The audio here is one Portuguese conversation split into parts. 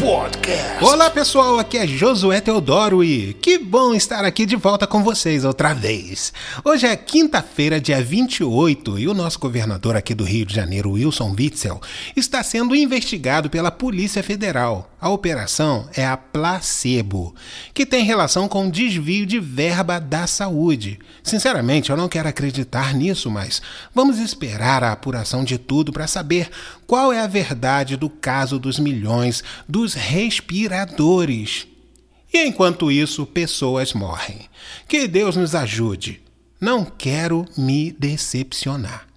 Podcast. Olá pessoal, aqui é Josué Teodoro e que bom estar aqui de volta com vocês outra vez. Hoje é quinta-feira, dia 28, e o nosso governador aqui do Rio de Janeiro, Wilson Witzel, está sendo investigado pela Polícia Federal. A operação é a Placebo, que tem relação com desvio de verba da saúde. Sinceramente, eu não quero acreditar nisso, mas vamos esperar a apuração de tudo para saber qual é a verdade do caso dos milhões dos respiradores. E enquanto isso, pessoas morrem. Que Deus nos ajude. Não quero me decepcionar.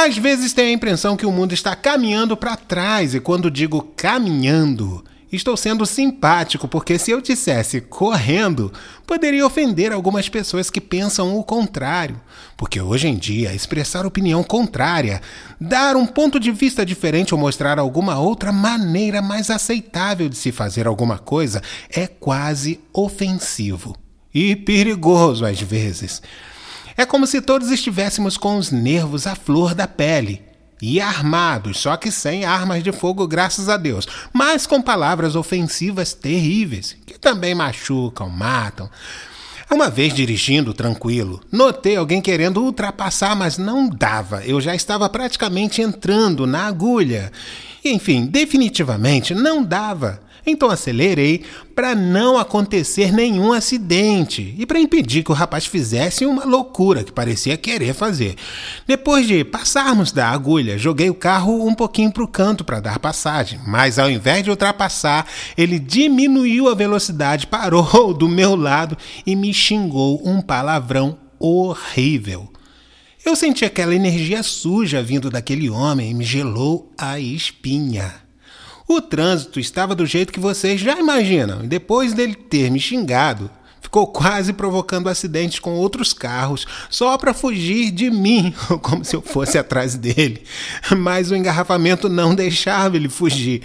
Às vezes tenho a impressão que o mundo está caminhando para trás, e quando digo caminhando, estou sendo simpático, porque se eu dissesse correndo, poderia ofender algumas pessoas que pensam o contrário. Porque hoje em dia, expressar opinião contrária, dar um ponto de vista diferente ou mostrar alguma outra maneira mais aceitável de se fazer alguma coisa é quase ofensivo e perigoso às vezes. É como se todos estivéssemos com os nervos à flor da pele. E armados, só que sem armas de fogo, graças a Deus, mas com palavras ofensivas terríveis, que também machucam, matam. Uma vez dirigindo tranquilo, notei alguém querendo ultrapassar, mas não dava. Eu já estava praticamente entrando na agulha. Enfim, definitivamente não dava. Então acelerei para não acontecer nenhum acidente e para impedir que o rapaz fizesse uma loucura que parecia querer fazer. Depois de passarmos da agulha, joguei o carro um pouquinho para o canto para dar passagem, mas ao invés de ultrapassar, ele diminuiu a velocidade, parou do meu lado e me xingou um palavrão horrível. Eu senti aquela energia suja vindo daquele homem e me gelou a espinha. O trânsito estava do jeito que vocês já imaginam, e depois dele ter me xingado, ficou quase provocando acidentes com outros carros, só para fugir de mim, como se eu fosse atrás dele. Mas o engarrafamento não deixava ele fugir.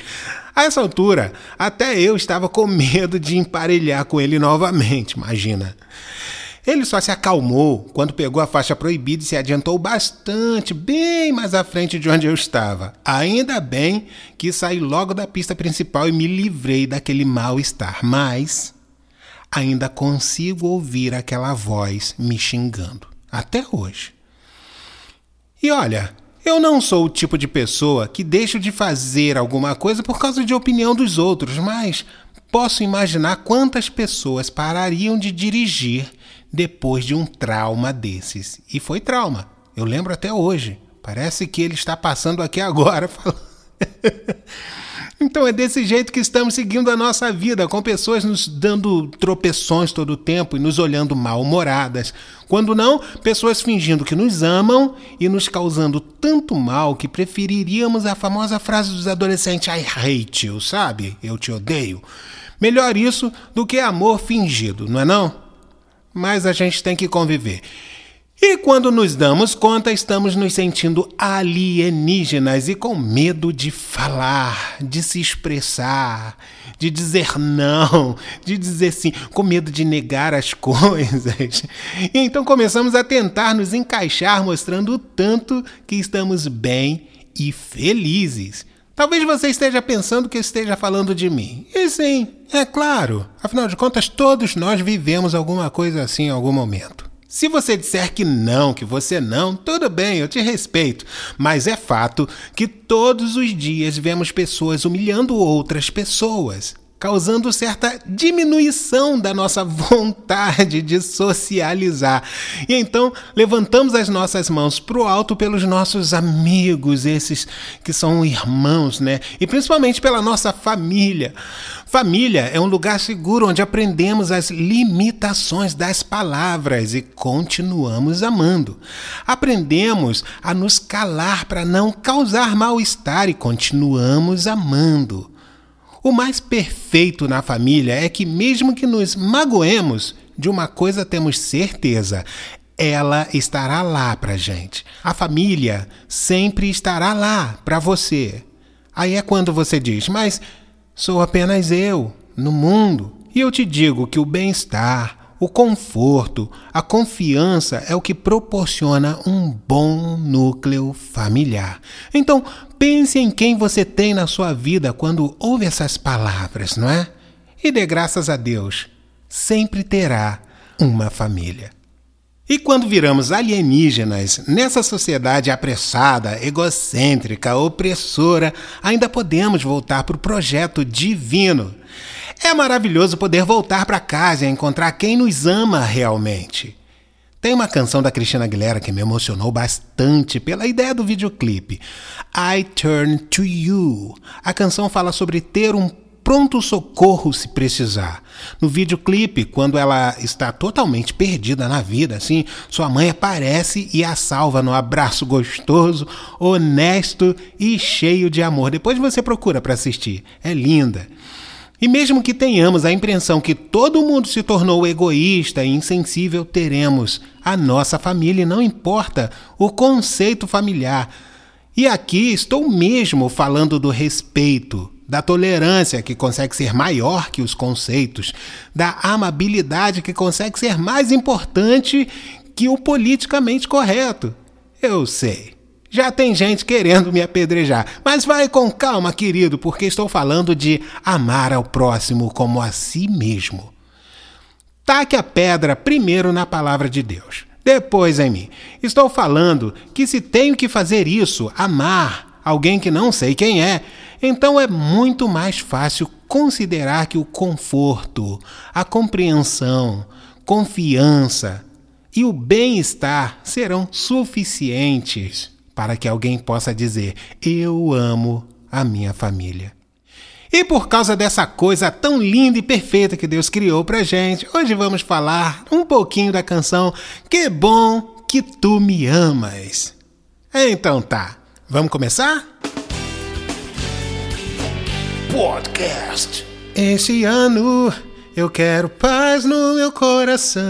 A essa altura, até eu estava com medo de emparelhar com ele novamente, imagina. Ele só se acalmou quando pegou a faixa proibida e se adiantou bastante, bem mais à frente de onde eu estava. Ainda bem que saí logo da pista principal e me livrei daquele mal-estar, mas ainda consigo ouvir aquela voz me xingando, até hoje. E olha, eu não sou o tipo de pessoa que deixo de fazer alguma coisa por causa de opinião dos outros, mas posso imaginar quantas pessoas parariam de dirigir depois de um trauma desses. E foi trauma. Eu lembro até hoje. Parece que ele está passando aqui agora falando. Então é desse jeito que estamos seguindo a nossa vida, com pessoas nos dando tropeções todo o tempo e nos olhando mal-humoradas. Quando não, pessoas fingindo que nos amam e nos causando tanto mal que preferiríamos a famosa frase dos adolescentes I hate you, sabe? Eu te odeio. Melhor isso do que amor fingido, não é não? Mas a gente tem que conviver. E quando nos damos conta, estamos nos sentindo alienígenas e com medo de falar, de se expressar, de dizer não, de dizer sim, com medo de negar as coisas. E então começamos a tentar nos encaixar, mostrando o tanto que estamos bem e felizes. Talvez você esteja pensando que esteja falando de mim. E sim, é claro. Afinal de contas, todos nós vivemos alguma coisa assim em algum momento. Se você disser que não, que você não, tudo bem, eu te respeito. Mas é fato que todos os dias vemos pessoas humilhando outras pessoas causando certa diminuição da nossa vontade de socializar. E então levantamos as nossas mãos para o alto pelos nossos amigos, esses que são irmãos, né? E principalmente pela nossa família. Família é um lugar seguro onde aprendemos as limitações das palavras e continuamos amando. Aprendemos a nos calar para não causar mal-estar e continuamos amando. O mais perfeito na família é que, mesmo que nos magoemos, de uma coisa temos certeza: ela estará lá para gente. A família sempre estará lá para você. Aí é quando você diz, mas sou apenas eu no mundo. E eu te digo que o bem-estar, o conforto, a confiança é o que proporciona um bom núcleo familiar. Então, pense em quem você tem na sua vida quando ouve essas palavras, não é? E dê graças a Deus, sempre terá uma família. E quando viramos alienígenas nessa sociedade apressada, egocêntrica, opressora, ainda podemos voltar para o projeto divino. É maravilhoso poder voltar para casa e encontrar quem nos ama realmente. Tem uma canção da Cristina Aguilera que me emocionou bastante pela ideia do videoclipe. I Turn to You. A canção fala sobre ter um pronto socorro se precisar. No videoclipe, quando ela está totalmente perdida na vida, assim, sua mãe aparece e a salva no abraço gostoso, honesto e cheio de amor. Depois você procura para assistir. É linda. E mesmo que tenhamos a impressão que todo mundo se tornou egoísta e insensível, teremos a nossa família não importa o conceito familiar. E aqui estou mesmo falando do respeito, da tolerância que consegue ser maior que os conceitos, da amabilidade que consegue ser mais importante que o politicamente correto. Eu sei. Já tem gente querendo me apedrejar, mas vai com calma, querido, porque estou falando de amar ao próximo como a si mesmo. Taque a pedra primeiro na palavra de Deus, depois em mim. Estou falando que se tenho que fazer isso, amar alguém que não sei quem é, então é muito mais fácil considerar que o conforto, a compreensão, confiança e o bem-estar serão suficientes para que alguém possa dizer: Eu amo a minha família. E por causa dessa coisa tão linda e perfeita que Deus criou pra gente, hoje vamos falar um pouquinho da canção Que Bom Que Tu Me Amas. Então tá, vamos começar? Podcast. Esse ano eu quero paz no meu coração.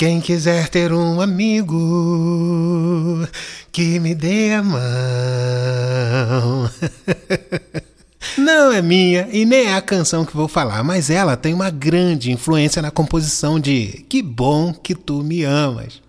Quem quiser ter um amigo que me dê a mão. Não é minha e nem é a canção que vou falar, mas ela tem uma grande influência na composição de Que Bom Que Tu Me Amas.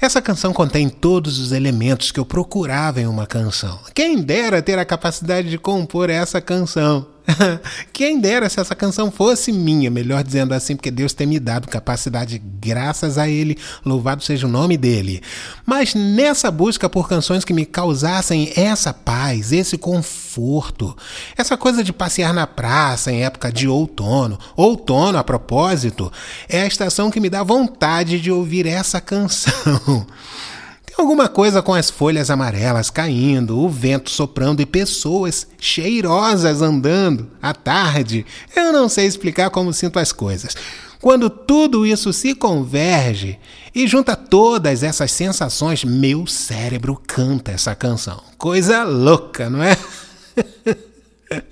Essa canção contém todos os elementos que eu procurava em uma canção. Quem dera ter a capacidade de compor essa canção. Quem dera se essa canção fosse minha, melhor dizendo assim, porque Deus tem me dado capacidade graças a Ele, louvado seja o nome dele. Mas nessa busca por canções que me causassem essa paz, esse conforto, essa coisa de passear na praça em época de outono, outono a propósito, é a estação que me dá vontade de ouvir essa canção. Alguma coisa com as folhas amarelas caindo, o vento soprando e pessoas cheirosas andando à tarde. Eu não sei explicar como sinto as coisas. Quando tudo isso se converge e junta todas essas sensações, meu cérebro canta essa canção. Coisa louca, não é?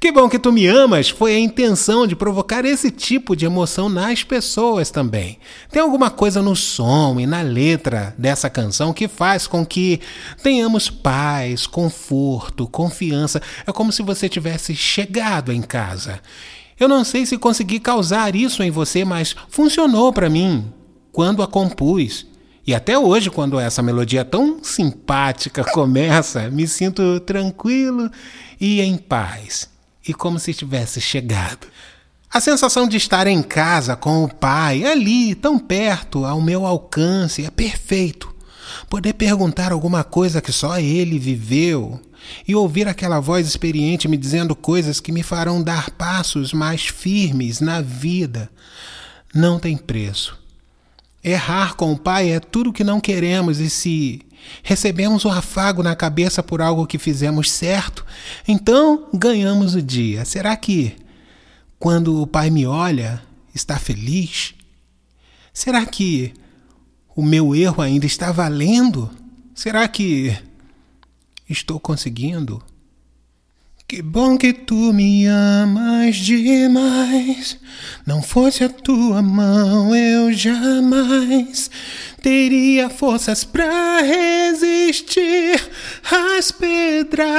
Que bom que tu me amas foi a intenção de provocar esse tipo de emoção nas pessoas também. Tem alguma coisa no som e na letra dessa canção que faz com que tenhamos paz, conforto, confiança. É como se você tivesse chegado em casa. Eu não sei se consegui causar isso em você, mas funcionou para mim quando a compus. E até hoje, quando essa melodia tão simpática começa, me sinto tranquilo e em paz e como se tivesse chegado. A sensação de estar em casa com o pai, ali, tão perto, ao meu alcance, é perfeito. Poder perguntar alguma coisa que só ele viveu e ouvir aquela voz experiente me dizendo coisas que me farão dar passos mais firmes na vida não tem preço. Errar com o pai é tudo que não queremos e se recebemos o afago na cabeça por algo que fizemos certo, então ganhamos o dia. Será que quando o pai me olha, está feliz? Será que o meu erro ainda está valendo? Será que estou conseguindo? Que bom que tu me amas demais. Não fosse a tua mão, eu jamais teria forças para resistir às pedradas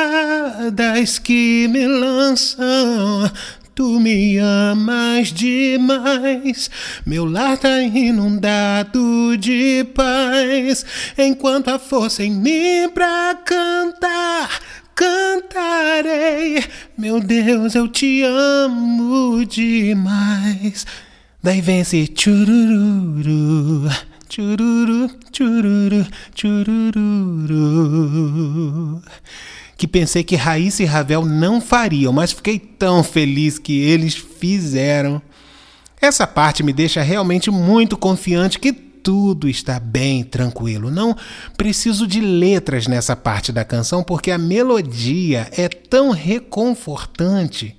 que me lançam. tu me amas demais. Meu lar tá inundado de paz. Enquanto a força em mim pra cantar cantarei. Meu Deus, eu te amo demais. Daí vem esse chururu, chururu, chururu, chururu. Que pensei que Raíssa e Ravel não fariam, mas fiquei tão feliz que eles fizeram. Essa parte me deixa realmente muito confiante que tudo está bem tranquilo. Não preciso de letras nessa parte da canção porque a melodia é tão reconfortante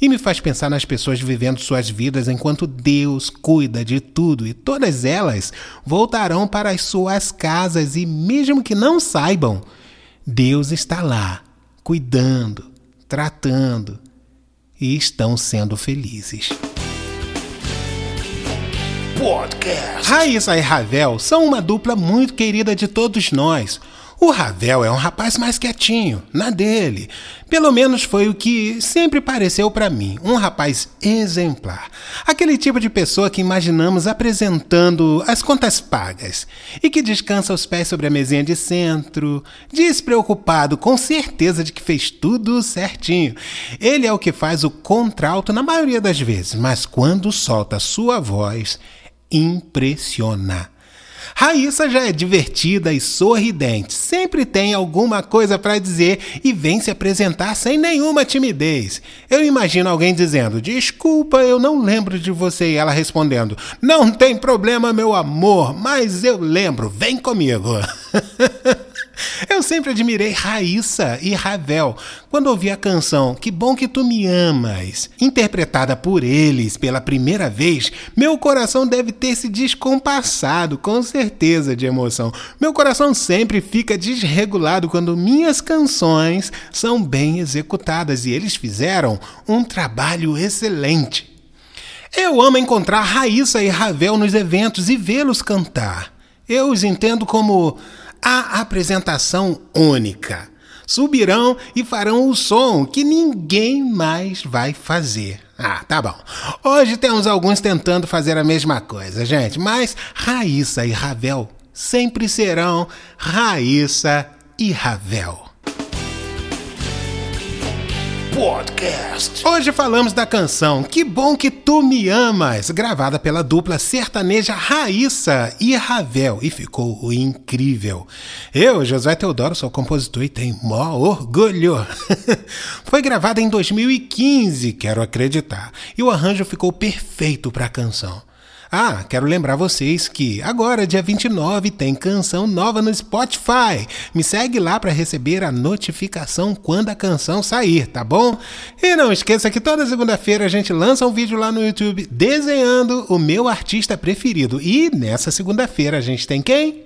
e me faz pensar nas pessoas vivendo suas vidas enquanto Deus cuida de tudo e todas elas voltarão para as suas casas e, mesmo que não saibam, Deus está lá, cuidando, tratando e estão sendo felizes. Podcast. Raíssa e Ravel são uma dupla muito querida de todos nós. O Ravel é um rapaz mais quietinho, na dele. Pelo menos foi o que sempre pareceu para mim, um rapaz exemplar. Aquele tipo de pessoa que imaginamos apresentando as contas pagas e que descansa os pés sobre a mesinha de centro, despreocupado, com certeza de que fez tudo certinho. Ele é o que faz o contralto na maioria das vezes, mas quando solta sua voz, impressiona. Raíssa já é divertida e sorridente, sempre tem alguma coisa para dizer e vem se apresentar sem nenhuma timidez. Eu imagino alguém dizendo: Desculpa, eu não lembro de você, e ela respondendo: Não tem problema, meu amor, mas eu lembro, vem comigo. Eu sempre admirei Raíssa e Ravel quando ouvi a canção Que Bom Que Tu Me Amas, interpretada por eles pela primeira vez. Meu coração deve ter se descompassado, com certeza, de emoção. Meu coração sempre fica desregulado quando minhas canções são bem executadas e eles fizeram um trabalho excelente. Eu amo encontrar Raíssa e Ravel nos eventos e vê-los cantar. Eu os entendo como a apresentação única. Subirão e farão o som que ninguém mais vai fazer. Ah, tá bom. Hoje temos alguns tentando fazer a mesma coisa, gente, mas Raíssa e Ravel sempre serão Raíssa e Ravel. Podcast. Hoje falamos da canção Que Bom Que Tu Me Amas, gravada pela dupla sertaneja Raíssa e Ravel, e ficou incrível. Eu, José Teodoro, sou compositor e tenho mó orgulho. Foi gravada em 2015, quero acreditar, e o arranjo ficou perfeito para a canção. Ah, quero lembrar vocês que agora, dia 29, tem canção nova no Spotify. Me segue lá para receber a notificação quando a canção sair, tá bom? E não esqueça que toda segunda-feira a gente lança um vídeo lá no YouTube desenhando o meu artista preferido. E nessa segunda-feira a gente tem quem?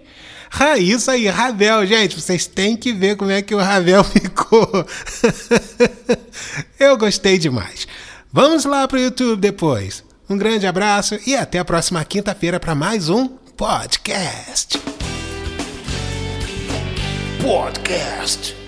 Raíssa e Ravel, gente, vocês têm que ver como é que o Ravel ficou. Eu gostei demais. Vamos lá pro YouTube depois. Um grande abraço e até a próxima quinta-feira para mais um podcast. Podcast.